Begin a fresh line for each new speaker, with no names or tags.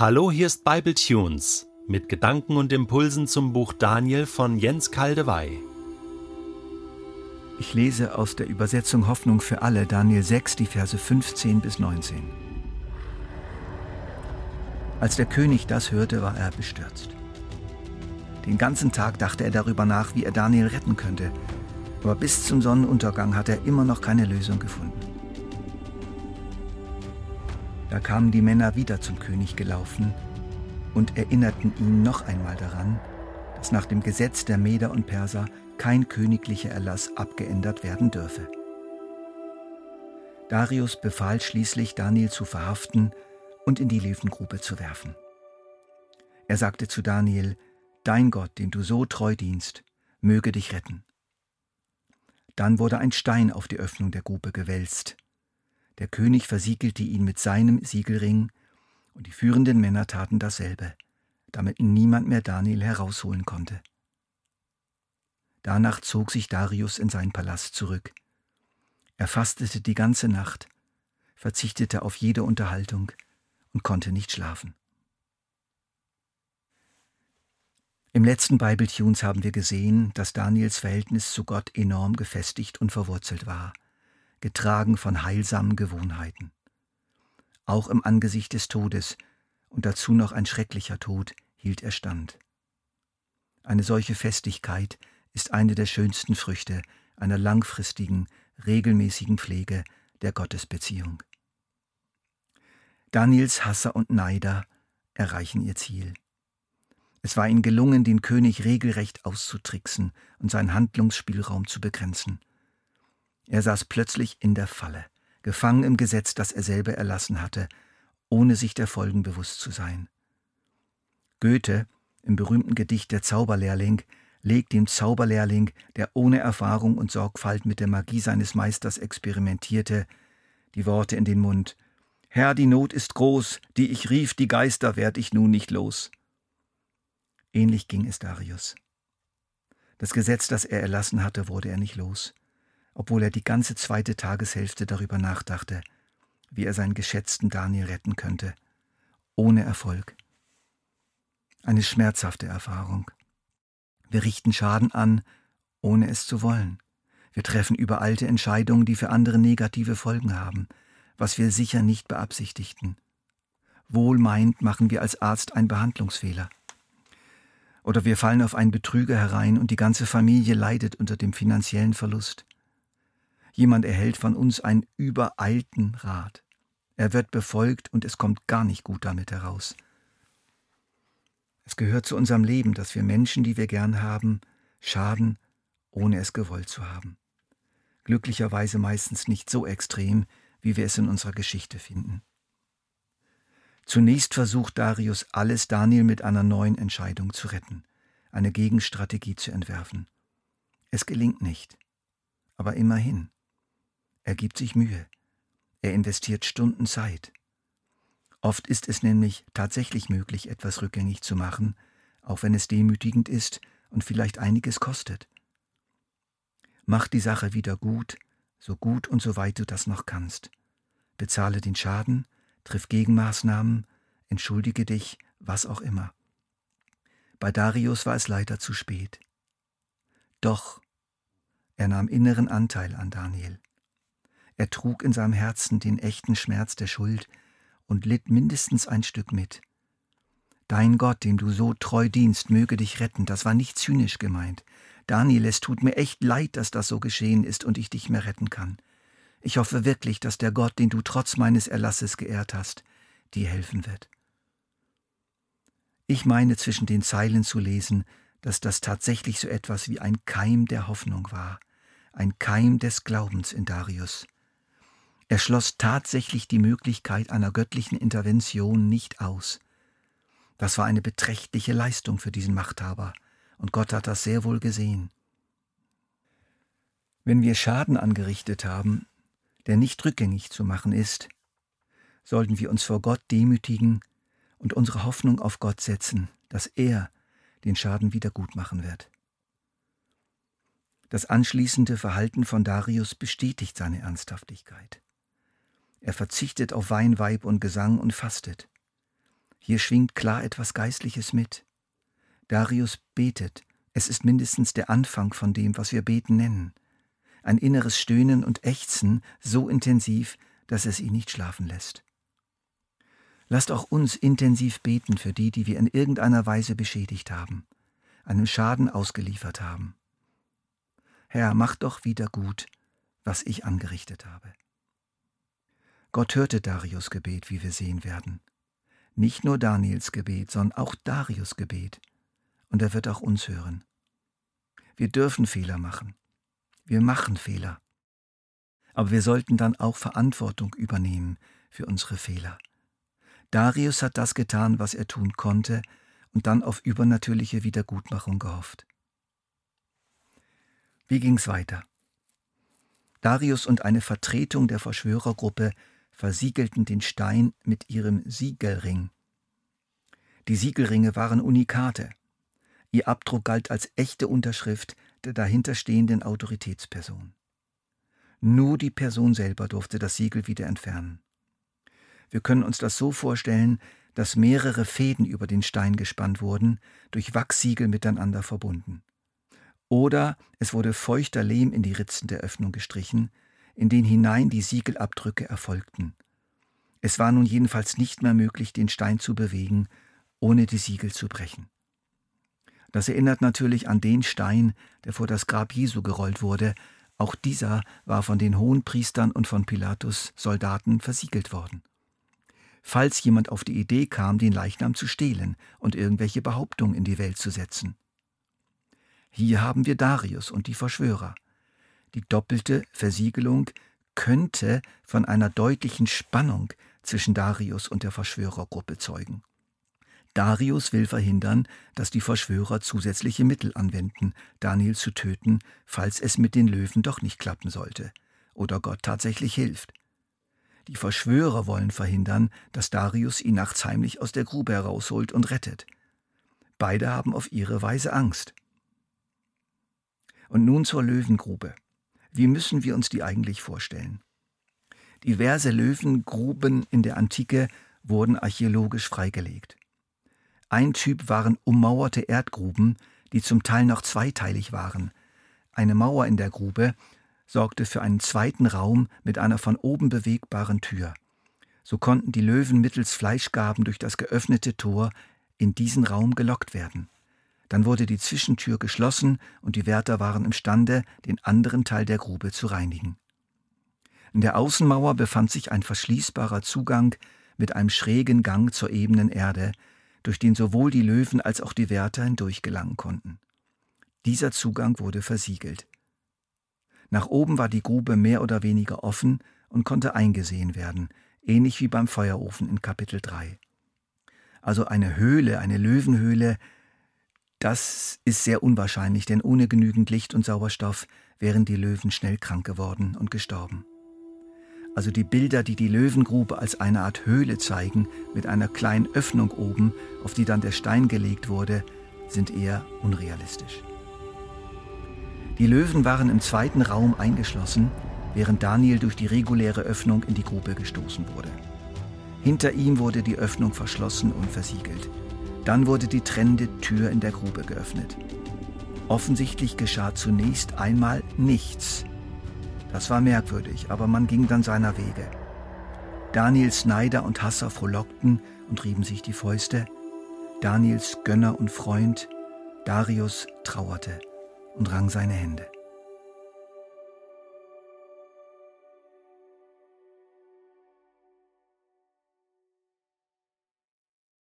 Hallo, hier ist Bible Tunes mit Gedanken und Impulsen zum Buch Daniel von Jens Kaldewey.
Ich lese aus der Übersetzung Hoffnung für alle Daniel 6, die Verse 15 bis 19. Als der König das hörte, war er bestürzt. Den ganzen Tag dachte er darüber nach, wie er Daniel retten könnte, aber bis zum Sonnenuntergang hat er immer noch keine Lösung gefunden. Da kamen die Männer wieder zum König gelaufen und erinnerten ihn noch einmal daran, dass nach dem Gesetz der Meder und Perser kein königlicher Erlass abgeändert werden dürfe. Darius befahl schließlich, Daniel zu verhaften und in die Löwengrube zu werfen. Er sagte zu Daniel, Dein Gott, dem du so treu dienst, möge dich retten. Dann wurde ein Stein auf die Öffnung der Grube gewälzt, der König versiegelte ihn mit seinem Siegelring, und die führenden Männer taten dasselbe, damit niemand mehr Daniel herausholen konnte. Danach zog sich Darius in seinen Palast zurück. Er fastete die ganze Nacht, verzichtete auf jede Unterhaltung und konnte nicht schlafen. Im letzten Bible Tunes haben wir gesehen, dass Daniels Verhältnis zu Gott enorm gefestigt und verwurzelt war – getragen von heilsamen Gewohnheiten. Auch im Angesicht des Todes und dazu noch ein schrecklicher Tod hielt er stand. Eine solche Festigkeit ist eine der schönsten Früchte einer langfristigen, regelmäßigen Pflege der Gottesbeziehung. Daniels Hasser und Neider erreichen ihr Ziel. Es war ihnen gelungen, den König regelrecht auszutricksen und seinen Handlungsspielraum zu begrenzen. Er saß plötzlich in der Falle, gefangen im Gesetz, das er selber erlassen hatte, ohne sich der Folgen bewusst zu sein. Goethe, im berühmten Gedicht Der Zauberlehrling, legt dem Zauberlehrling, der ohne Erfahrung und Sorgfalt mit der Magie seines Meisters experimentierte, die Worte in den Mund Herr, die Not ist groß, die ich rief, die Geister werd ich nun nicht los. Ähnlich ging es Darius. Das Gesetz, das er erlassen hatte, wurde er nicht los obwohl er die ganze zweite Tageshälfte darüber nachdachte, wie er seinen geschätzten Daniel retten könnte, ohne Erfolg. Eine schmerzhafte Erfahrung. Wir richten Schaden an, ohne es zu wollen. Wir treffen überalte Entscheidungen, die für andere negative Folgen haben, was wir sicher nicht beabsichtigten. Wohlmeint machen wir als Arzt einen Behandlungsfehler. Oder wir fallen auf einen Betrüger herein und die ganze Familie leidet unter dem finanziellen Verlust. Jemand erhält von uns einen übereilten Rat. Er wird befolgt und es kommt gar nicht gut damit heraus. Es gehört zu unserem Leben, dass wir Menschen, die wir gern haben, schaden, ohne es gewollt zu haben. Glücklicherweise meistens nicht so extrem, wie wir es in unserer Geschichte finden. Zunächst versucht Darius alles, Daniel mit einer neuen Entscheidung zu retten, eine Gegenstrategie zu entwerfen. Es gelingt nicht, aber immerhin. Er gibt sich Mühe. Er investiert Stunden Zeit. Oft ist es nämlich tatsächlich möglich, etwas rückgängig zu machen, auch wenn es demütigend ist und vielleicht einiges kostet. Mach die Sache wieder gut, so gut und so weit du das noch kannst. Bezahle den Schaden, triff Gegenmaßnahmen, entschuldige dich, was auch immer. Bei Darius war es leider zu spät. Doch er nahm inneren Anteil an Daniel. Er trug in seinem Herzen den echten Schmerz der Schuld und litt mindestens ein Stück mit. Dein Gott, dem du so treu dienst, möge dich retten. Das war nicht zynisch gemeint. Daniel, es tut mir echt leid, dass das so geschehen ist und ich dich mehr retten kann. Ich hoffe wirklich, dass der Gott, den du trotz meines Erlasses geehrt hast, dir helfen wird. Ich meine zwischen den Zeilen zu lesen, dass das tatsächlich so etwas wie ein Keim der Hoffnung war, ein Keim des Glaubens in Darius. Er schloss tatsächlich die Möglichkeit einer göttlichen Intervention nicht aus. Das war eine beträchtliche Leistung für diesen Machthaber, und Gott hat das sehr wohl gesehen. Wenn wir Schaden angerichtet haben, der nicht rückgängig zu machen ist, sollten wir uns vor Gott demütigen und unsere Hoffnung auf Gott setzen, dass er den Schaden wieder gut machen wird. Das anschließende Verhalten von Darius bestätigt seine Ernsthaftigkeit. Er verzichtet auf Wein, Weib und Gesang und fastet. Hier schwingt klar etwas Geistliches mit. Darius betet. Es ist mindestens der Anfang von dem, was wir beten nennen. Ein inneres Stöhnen und Ächzen so intensiv, dass es ihn nicht schlafen lässt. Lasst auch uns intensiv beten für die, die wir in irgendeiner Weise beschädigt haben, einem Schaden ausgeliefert haben. Herr, mach doch wieder gut, was ich angerichtet habe. Gott hörte Darius Gebet, wie wir sehen werden. Nicht nur Daniels Gebet, sondern auch Darius Gebet. Und er wird auch uns hören. Wir dürfen Fehler machen. Wir machen Fehler. Aber wir sollten dann auch Verantwortung übernehmen für unsere Fehler. Darius hat das getan, was er tun konnte, und dann auf übernatürliche Wiedergutmachung gehofft. Wie ging's weiter? Darius und eine Vertretung der Verschwörergruppe versiegelten den Stein mit ihrem Siegelring. Die Siegelringe waren Unikate. Ihr Abdruck galt als echte Unterschrift der dahinterstehenden Autoritätsperson. Nur die Person selber durfte das Siegel wieder entfernen. Wir können uns das so vorstellen, dass mehrere Fäden über den Stein gespannt wurden, durch Wachssiegel miteinander verbunden. Oder es wurde feuchter Lehm in die Ritzen der Öffnung gestrichen, in den hinein die Siegelabdrücke erfolgten. Es war nun jedenfalls nicht mehr möglich, den Stein zu bewegen, ohne die Siegel zu brechen. Das erinnert natürlich an den Stein, der vor das Grab Jesu gerollt wurde. Auch dieser war von den Hohenpriestern und von Pilatus Soldaten versiegelt worden falls jemand auf die Idee kam, den Leichnam zu stehlen und irgendwelche Behauptungen in die Welt zu setzen. Hier haben wir Darius und die Verschwörer. Die doppelte Versiegelung könnte von einer deutlichen Spannung zwischen Darius und der Verschwörergruppe zeugen. Darius will verhindern, dass die Verschwörer zusätzliche Mittel anwenden, Daniel zu töten, falls es mit den Löwen doch nicht klappen sollte oder Gott tatsächlich hilft. Die Verschwörer wollen verhindern, dass Darius ihn nachts heimlich aus der Grube herausholt und rettet. Beide haben auf ihre Weise Angst. Und nun zur Löwengrube. Wie müssen wir uns die eigentlich vorstellen? Diverse Löwengruben in der Antike wurden archäologisch freigelegt. Ein Typ waren ummauerte Erdgruben, die zum Teil noch zweiteilig waren. Eine Mauer in der Grube sorgte für einen zweiten Raum mit einer von oben bewegbaren Tür. So konnten die Löwen mittels Fleischgaben durch das geöffnete Tor in diesen Raum gelockt werden. Dann wurde die Zwischentür geschlossen und die Wärter waren imstande, den anderen Teil der Grube zu reinigen. In der Außenmauer befand sich ein verschließbarer Zugang mit einem schrägen Gang zur ebenen Erde, durch den sowohl die Löwen als auch die Wärter hindurchgelangen konnten. Dieser Zugang wurde versiegelt. Nach oben war die Grube mehr oder weniger offen und konnte eingesehen werden, ähnlich wie beim Feuerofen in Kapitel 3. Also eine Höhle, eine Löwenhöhle, das ist sehr unwahrscheinlich, denn ohne genügend Licht und Sauerstoff wären die Löwen schnell krank geworden und gestorben. Also die Bilder, die die Löwengrube als eine Art Höhle zeigen, mit einer kleinen Öffnung oben, auf die dann der Stein gelegt wurde, sind eher unrealistisch. Die Löwen waren im zweiten Raum eingeschlossen, während Daniel durch die reguläre Öffnung in die Grube gestoßen wurde. Hinter ihm wurde die Öffnung verschlossen und versiegelt. Dann wurde die trennende Tür in der Grube geöffnet. Offensichtlich geschah zunächst einmal nichts. Das war merkwürdig, aber man ging dann seiner Wege. Daniels Neider und Hasser frohlockten und rieben sich die Fäuste. Daniels Gönner und Freund Darius trauerte und rang seine Hände.